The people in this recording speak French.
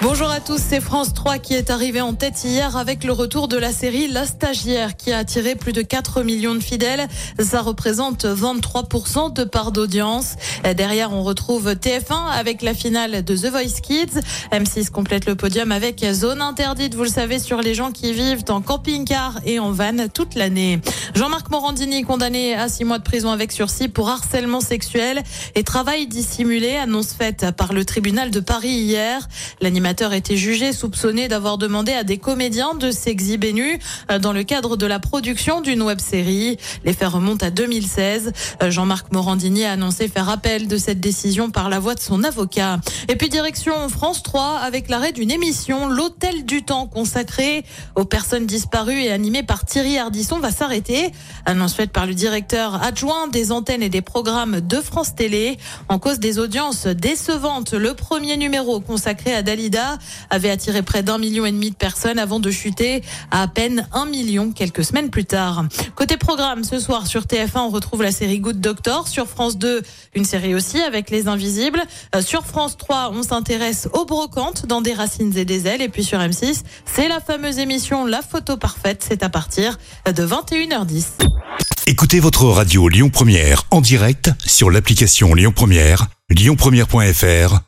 Bonjour à tous, c'est France 3 qui est arrivé en tête hier avec le retour de la série La Stagiaire qui a attiré plus de 4 millions de fidèles. Ça représente 23% de part d'audience. Derrière, on retrouve TF1 avec la finale de The Voice Kids. M6 complète le podium avec Zone Interdite, vous le savez, sur les gens qui vivent en camping-car et en van toute l'année. Jean-Marc Morandini condamné à 6 mois de prison avec sursis pour harcèlement sexuel et travail dissimulé, annonce faite par le tribunal de Paris hier. L'animateur était jugé soupçonné d'avoir demandé à des comédiens de s'exhiber nus euh, dans le cadre de la production d'une web-série. Les faits remontent à 2016. Euh, Jean-Marc Morandini a annoncé faire appel de cette décision par la voix de son avocat. Et puis direction France 3 avec l'arrêt d'une émission, l'Hôtel du Temps consacré aux personnes disparues et animé par Thierry Ardisson va s'arrêter. Annonce faite par le directeur adjoint des antennes et des programmes de France Télé. En cause des audiences décevantes, le premier numéro consacré à Dalida avait attiré près d'un million et demi de personnes avant de chuter à à peine un million quelques semaines plus tard. Côté programme, ce soir sur TF1, on retrouve la série Good Doctor. Sur France 2, une série aussi avec Les Invisibles. Euh, sur France 3, on s'intéresse aux brocantes dans Des Racines et des Ailes. Et puis sur M6, c'est la fameuse émission La Photo Parfaite. C'est à partir de 21h10. Écoutez votre radio Lyon Première en direct sur l'application Lyon Première, lyonpremière.fr